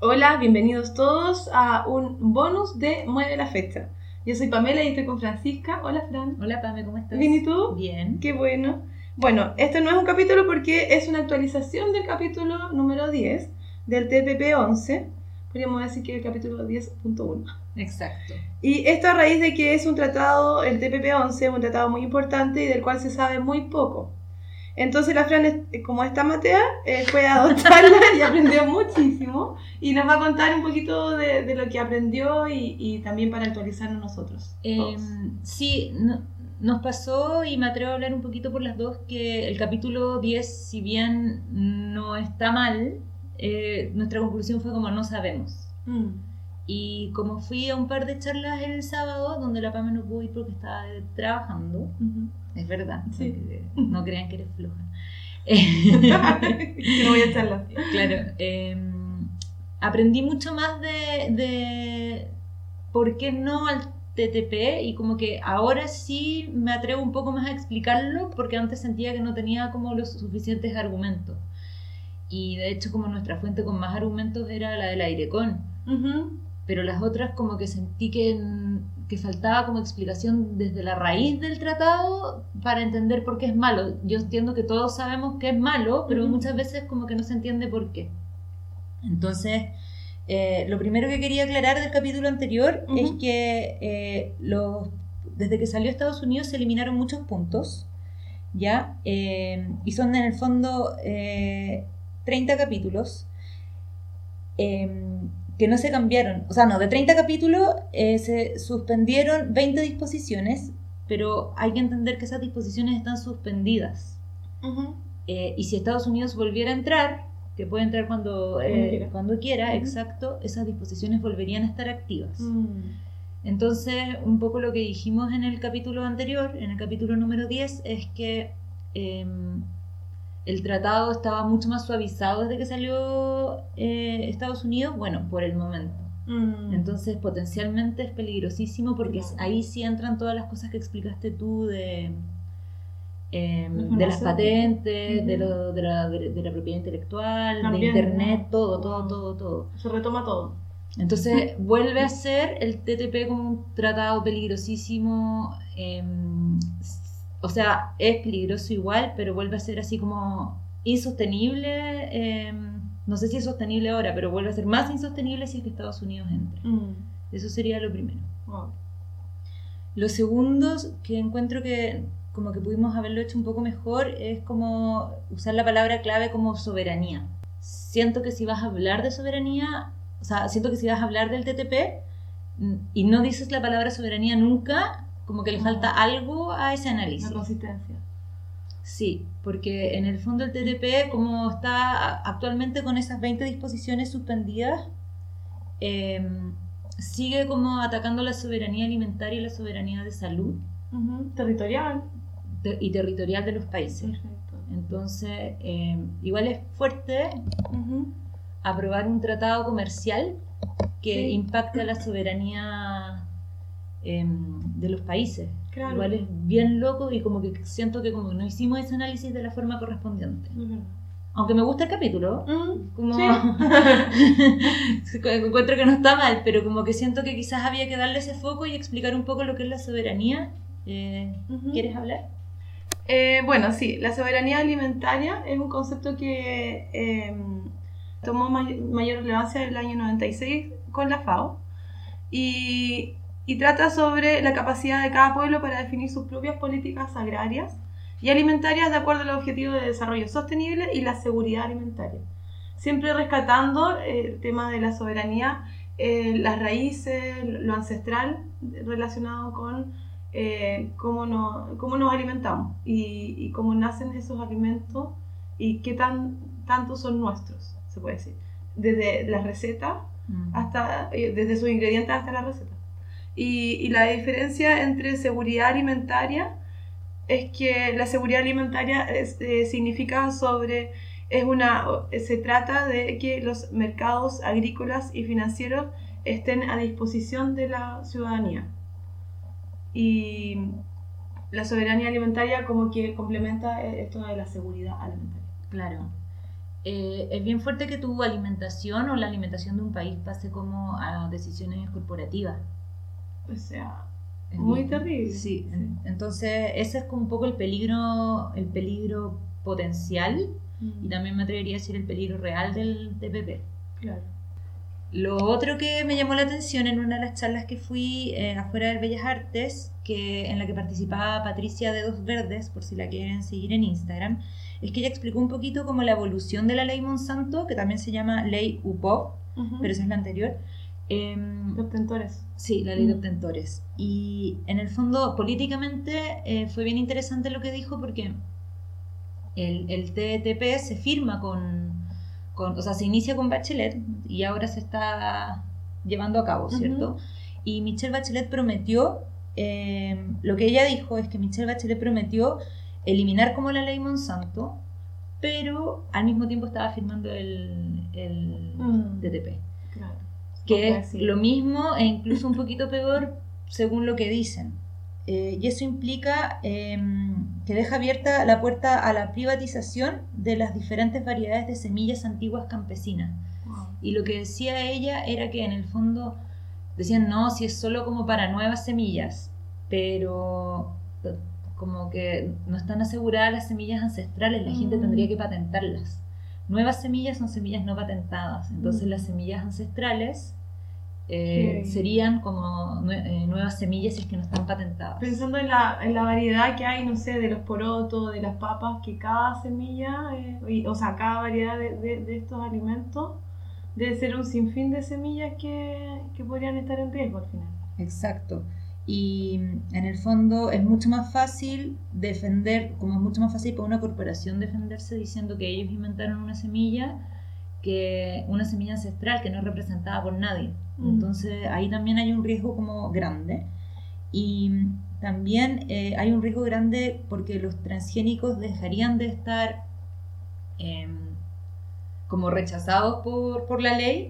Hola, bienvenidos todos a un bonus de Mueve la Fecha. Yo soy Pamela y estoy con Francisca. Hola, Fran. Hola, Pame, ¿cómo estás? ¿Bien y tú? Bien. Qué bueno. Bueno, este no es un capítulo porque es una actualización del capítulo número 10 del TPP 11. Podríamos decir que el capítulo 10.1. Exacto. Y esto a raíz de que es un tratado, el TPP 11, es un tratado muy importante y del cual se sabe muy poco. Entonces la Fran, eh, como está Matea, eh, fue a adoptarla y aprendió muchísimo. Y nos va a contar un poquito de, de lo que aprendió y, y también para actualizarnos nosotros. Eh, sí, no- nos pasó y me atrevo a hablar un poquito por las dos que el capítulo 10, si bien no está mal, eh, nuestra conclusión fue como no sabemos. Mm. Y como fui a un par de charlas el sábado, donde la Pame no pudo ir porque estaba trabajando, Ujú. es verdad, Sí. porque no crean que eres floja. que no voy a echarla. Claro, eh, aprendí mucho más de, de por qué no al TTP y como que ahora sí me atrevo un poco más a explicarlo porque antes sentía que no tenía como los suficientes argumentos. Y de hecho como nuestra fuente con más argumentos era la del Airecon, Ujú. Pero las otras como que sentí que, que faltaba como explicación desde la raíz del tratado para entender por qué es malo. Yo entiendo que todos sabemos que es malo, pero muchas veces como que no se entiende por qué. Entonces, eh, lo primero que quería aclarar del capítulo anterior es que eh, los, desde que salió Estados Unidos se eliminaron muchos puntos, ¿ya? Eh, y son en el fondo eh, 30 capítulos que no se cambiaron. O sea, no, de 30 capítulos eh, se suspendieron 20 disposiciones, pero hay que entender que esas disposiciones están suspendidas. Eh, y si Estados Unidos volviera a entrar, que puede entrar cuando, eh, quiera. cuando quiera, exacto, esas disposiciones volverían a estar activas. Mm. Entonces, un poco lo que dijimos en el capítulo anterior, en el capítulo número 10, es que em, el tratado estaba mucho más suavizado desde que salió eh, Estados Unidos, bueno, por el momento. Mm. Entonces, potencialmente es peligrosísimo porque ahí sí entran todas las cosas que explicaste tú de, em, de las patentes, de, lo- de la, de- la propiedad intelectual, También, de internet, ¿no? todo, todo, todo, todo. se retoma todo. Entonces vuelve a ser el TTP como un tratado peligrosísimo. em, o sea, es peligroso igual, pero vuelve a ser así como insostenible. em, no sé si es sostenible ahora, pero vuelve a ser más insostenible si es que Estados Unidos entra. Mm. Eso sería lo primero. Lo segundo que encuentro que como que pudimos haberlo hecho un poco mejor es como usar la palabra clave como soberanía. Siento que si vas a hablar de soberanía, o sea, siento que si vas a hablar del TTP mm, y no dices la palabra soberanía nunca, como que le falta algo a ese La análisis. consistencia. Sí, porque en el fondo el TTP, como está actualmente con esas 20 disposiciones suspendidas, em, sigue como atacando la soberanía alimentaria y la soberanía de salud. Territorial. te- y territorial de los países. Perfecto. Entonces, em, igual es fuerte aprobar un tratado comercial que Sí. impacte a la soberanía em, de los países. Claro. Igual es bien loco y como que siento que como no hicimos ese análisis de la forma correspondiente. Es verdad. Aunque me gusta el capítulo, Mm, como sí. encuentro que no está mal, pero como que siento que quizás había que darle ese foco y explicar un poco lo que es la soberanía. Eh, Ujú. ¿Quieres hablar? Eh, bueno, sí, la soberanía alimentaria es un concepto que eh, tomó may- mayor relevancia en el año 96 con la FAO y, y trata sobre la capacidad de cada pueblo para definir sus propias políticas agrarias y alimentarias de acuerdo a los objetivos de desarrollo sostenible y la seguridad alimentaria. Siempre rescatando eh, el tema de la soberanía, eh, las raíces, lo ancestral relacionado con eh, cómo, nos, cómo nos alimentamos y, y cómo nacen esos alimentos y qué tan, tanto son nuestros, se puede decir. Desde la receta Mm. hasta, desde sus ingredientes hasta la receta. Y, la diferencia entre seguridad alimentaria es que la seguridad alimentaria eh, significa sobre, es una, se trata de que los mercados agrícolas y financieros estén a disposición de la ciudadanía. Y la soberanía alimentaria como que complementa esto de la seguridad alimentaria. Claro. eh, es bien fuerte que tu alimentación o la alimentación de un país pase como a decisiones corporativas. O sea, muy terrible. Sí, entonces ese es como un poco el peligro, el peligro potencial y mm. también me atrevería a decir el peligro real del TPP. Claro. Lo otro que me llamó la atención en una de las charlas que fui eh, afuera de Bellas Artes, que, en la que participaba Patricia de Dos Verdes, por si la quieren seguir en Instagram, es que ella explicó un poquito como la evolución de la ley Monsanto, que también se llama ley UPOP, pero esa es la anterior. Eh, de obtentores. Sí, la ley de obtentores. Y en el fondo, políticamente, eh, fue bien interesante lo que dijo porque el, el TTP se firma con, con, o sea, se inicia con Bachelet y ahora se está llevando a cabo, ¿cierto? Y Michelle Bachelet prometió, eh, lo que ella dijo es que Michelle Bachelet prometió eliminar como la ley Monsanto, pero al mismo tiempo estaba firmando el, el mm. TTP. Que es lo mismo e incluso un poquito peor según lo que dicen. Eh, y eso implica em, que deja abierta la puerta a la privatización de las diferentes variedades de semillas antiguas campesinas. Y lo que decía ella era que en el fondo decían, no, si es solo como para nuevas semillas, pero como que no están aseguradas las semillas ancestrales, la gente tendría mm. que patentarlas. Nuevas semillas son semillas no patentadas, entonces mm. las semillas ancestrales eh, serían como eh, nuevas semillas si es que no están patentadas. Pensando en la, en la, variedad que hay, no sé, de los porotos, de las papas, que cada semilla, eh, o sea, cada variedad de, de, estos alimentos debe ser un sinfín de semillas que, que podrían estar en riesgo al final. Exacto. Y en el fondo es mucho más fácil defender, como es mucho más fácil para una corporación defenderse diciendo que ellos inventaron una semilla que una semilla ancestral que no es representada por nadie. Mm. Entonces ahí también hay un riesgo como grande. Y también eh, hay un riesgo grande porque los transgénicos dejarían de estar em, como rechazados por, por la ley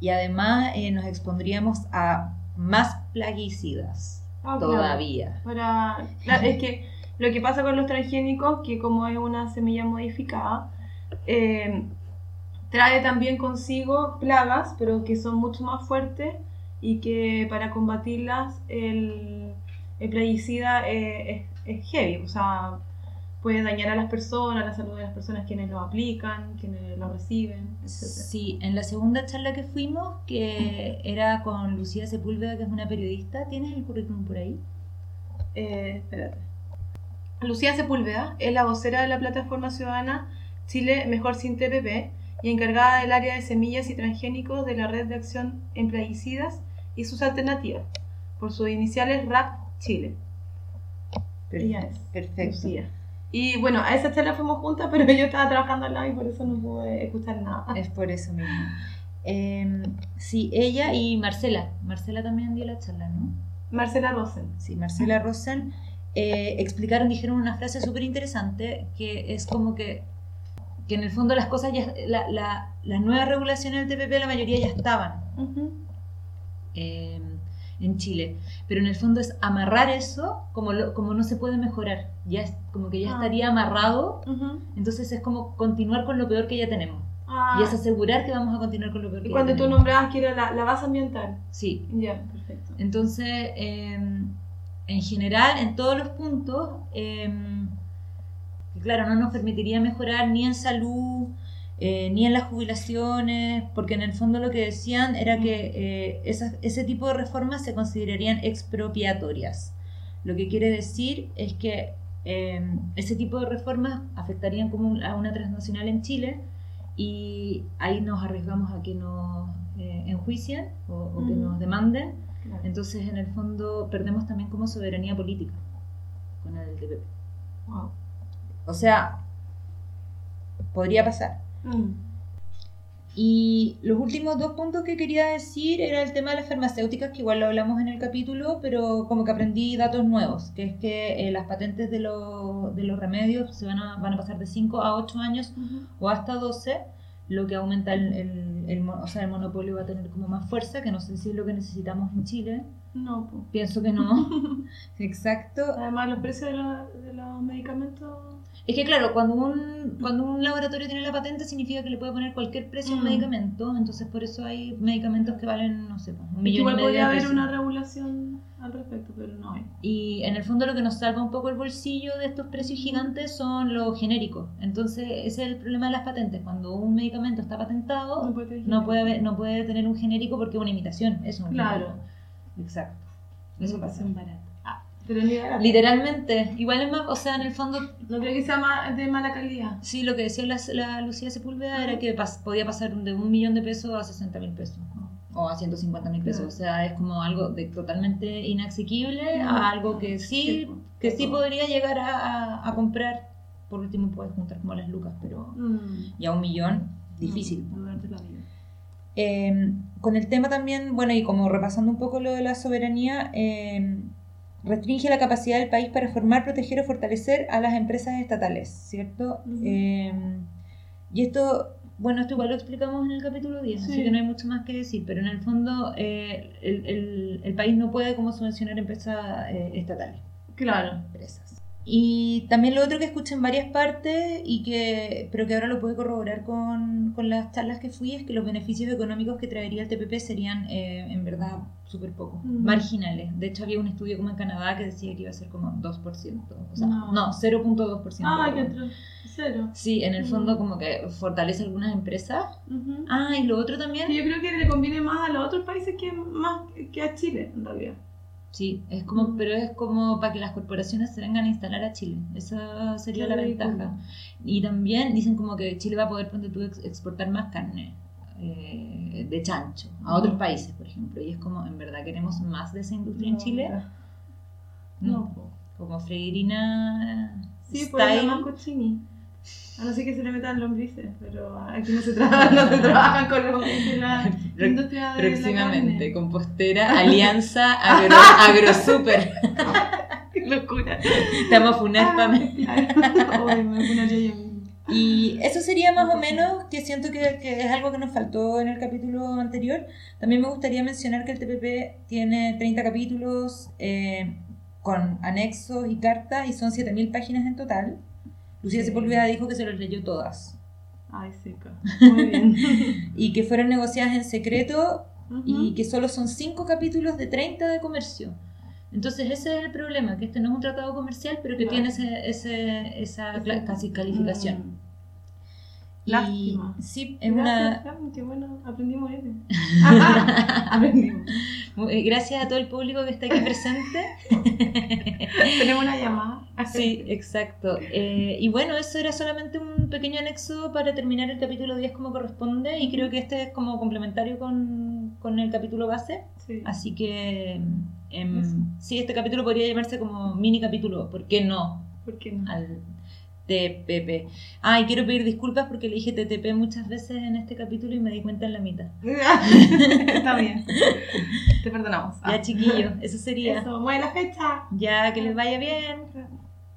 y además eh, nos expondríamos a más plaguicidas ah, todavía. Para, es que lo que pasa con los transgénicos, que como es una semilla modificada, eh, trae también consigo plagas, pero que son mucho más fuertes y que para combatirlas el, el plaguicida es, es, heavy, o sea, puede dañar a las personas, la salud de las personas quienes lo aplican, quienes lo reciben, etc. Sí, en la segunda charla que fuimos, que era con Lucía Sepúlveda, que es una periodista, ¿tienes el currículum por ahí? Eh, espérate. Lucía Sepúlveda es la vocera de la plataforma ciudadana Chile Mejor Sin TPP y encargada del área de semillas y transgénicos de la Red de Acción en Plaguicidas y sus alternativas, por sus iniciales RAP Chile. Perfecto. Perfecto. Y bueno, a esa charla fuimos juntas, pero yo estaba trabajando al lado y por eso no pude escuchar nada. Es por eso mismo. Eh, sí, ella y Marcela. Marcela también dio la charla, ¿no? Marcela Rosen. Sí, Marcela Rosen. Eh, explicaron, dijeron una frase súper interesante que es como que, que en el fondo las cosas ya, la, la, las nuevas regulaciones del TPP la mayoría ya estaban en Chile. Pero en el fondo es amarrar eso como, como no se puede mejorar. Ya es como que ya ah. estaría amarrado. Entonces es como continuar con lo peor que ya tenemos. Ah. Y es asegurar que vamos a continuar con lo peor que y cuando tú nombrabas que era la, la, base ambiental. Sí. Ya, perfecto. Entonces, em, en general, en todos los puntos, claro, no nos permitiría mejorar ni en salud, eh, ni en las jubilaciones, porque en el fondo lo que decían era que eh, ese tipo de reformas se considerarían expropiatorias. Lo que quiere decir es que em, ese tipo de reformas afectarían como a una transnacional en Chile y ahí nos arriesgamos a que nos eh, enjuicien o, que nos demanden. Entonces, en el fondo, perdemos también como soberanía política con el TPP. O sea, podría pasar. Mm. Y los últimos dos puntos que quería decir era el tema de las farmacéuticas, que igual lo hablamos en el capítulo, pero como que aprendí datos nuevos, que es que eh, las patentes de, de, los remedios se van a, van a pasar de 5 a 8 años o hasta 12, lo que aumenta el, el, o sea, el monopolio va a tener como más fuerza, que no sé si es lo que necesitamos en Chile. No, pienso que no. Exacto. Además, los precios de, de los medicamentos Es que claro, cuando un, cuando un laboratorio tiene la patente significa que le puede poner cualquier precio a un Mm. medicamento, entonces por eso hay medicamentos que valen, no sé, pues, un millón Igual y medio podría haber una regulación al respecto, pero no hay. Y en el fondo lo que nos salva un poco el bolsillo de estos precios gigantes son los genéricos. Entonces ese es el problema de las patentes. Cuando un medicamento está patentado, No puede no puede, haber- no puede tener un genérico porque es una imitación. Es un Claro. genérico. Exacto. Eso pasa. Educación barata. Pero ni barata. Literalmente. Igual es más, o sea, en el fondo, No creo que sea ma- de mala calidad. sí, lo que decía la, la Lucía Sepúlveda era que pas- podía pasar de un millón de pesos a 60 mil pesos. O a 150 mil pesos. O sea, es como algo de totalmente inasequible a algo que sí, que sí podría llegar a, a- a comprar. Por último, puedes juntar como las lucas, pero Mm. ya un millón, difícil. Mm, durante la vida. Eh, con el tema también, bueno, y como repasando un poco lo de la soberanía, eh, restringe la capacidad del país para formar, proteger o fortalecer a las empresas estatales, ¿cierto? Eh, y esto, bueno, esto igual lo explicamos en el capítulo 10, así Sí. que no hay mucho más que decir, pero en el fondo eh, el, el- el país no puede como subvencionar empresas eh, estatales Claro. empresas. Y también lo otro que escuché en varias partes, y que, pero que ahora lo puedo corroborar con, con las charlas que fui, es que los beneficios económicos que traería el TPP serían eh, en verdad súper pocos, Mm. marginales. De hecho, había un estudio como en Canadá que decía que iba a ser como 2%, o sea, No. no, 0.2%. Ah, que. Cero. Sí, en el Mm. fondo como que fortalece algunas empresas. Ah, y lo otro también, Que yo creo que le conviene más a los otros países que, más que a Chile, en realidad. Sí, es como, pero es como para que las corporaciones se vengan a instalar a Chile. Esa sería Qué la ridículo. ventaja. Y también dicen como que Chile va a poder ponte tú, ex- exportar más carne eh, de chancho a otros países, por ejemplo. Y es como, ¿en verdad queremos más de esa industria en Chile? No. No. Como Freirina Sí, la style. más cochini. A no ser que se le metan lombrices, pero aquí no se trabajan, no se trabajan con lombrices en la industria de Próximamente, la compostera, alianza, agro, agrosuper. Qué locura. A funar, Ah, Pame. claro. Ay, me funaría yo misma. Y eso sería más o menos, que siento que, que es algo que nos faltó en el capítulo anterior. También me gustaría mencionar que el TPP tiene 30 capítulos eh, con anexos y cartas y son 7.000 páginas en total. Lucía. Sepúlveda dijo que se los leyó todas Ay, seca. Muy bien. y que fueron negociadas en secreto y que solo son 5 capítulos de 30 de comercio. Entonces ese es el problema, que este no es un tratado comercial, pero que Claro. tiene ese, ese- esa casi calificación. Mm. Y Lástima. sí, es una, qué bueno, aprendimos eso. aprendimos. Eh, Gracias a todo el público que está aquí presente. Tenemos una llamada. Sí, exacto. Eh, y bueno, eso era solamente un pequeño anexo para terminar el capítulo 10 como corresponde y creo que este es como complementario con, con el capítulo base. Sí. Así que Eso. sí, este capítulo podría llamarse como mini capítulo, ¿por qué no? ¿Por qué no? Al TPP. Ah, y quiero pedir disculpas porque le dije TTP muchas veces en este capítulo y me di cuenta en la mitad. Está bien. Te perdonamos. Ya, chiquillos, eso sería. Eso, mueve la fecha. Ya, que les vaya bien.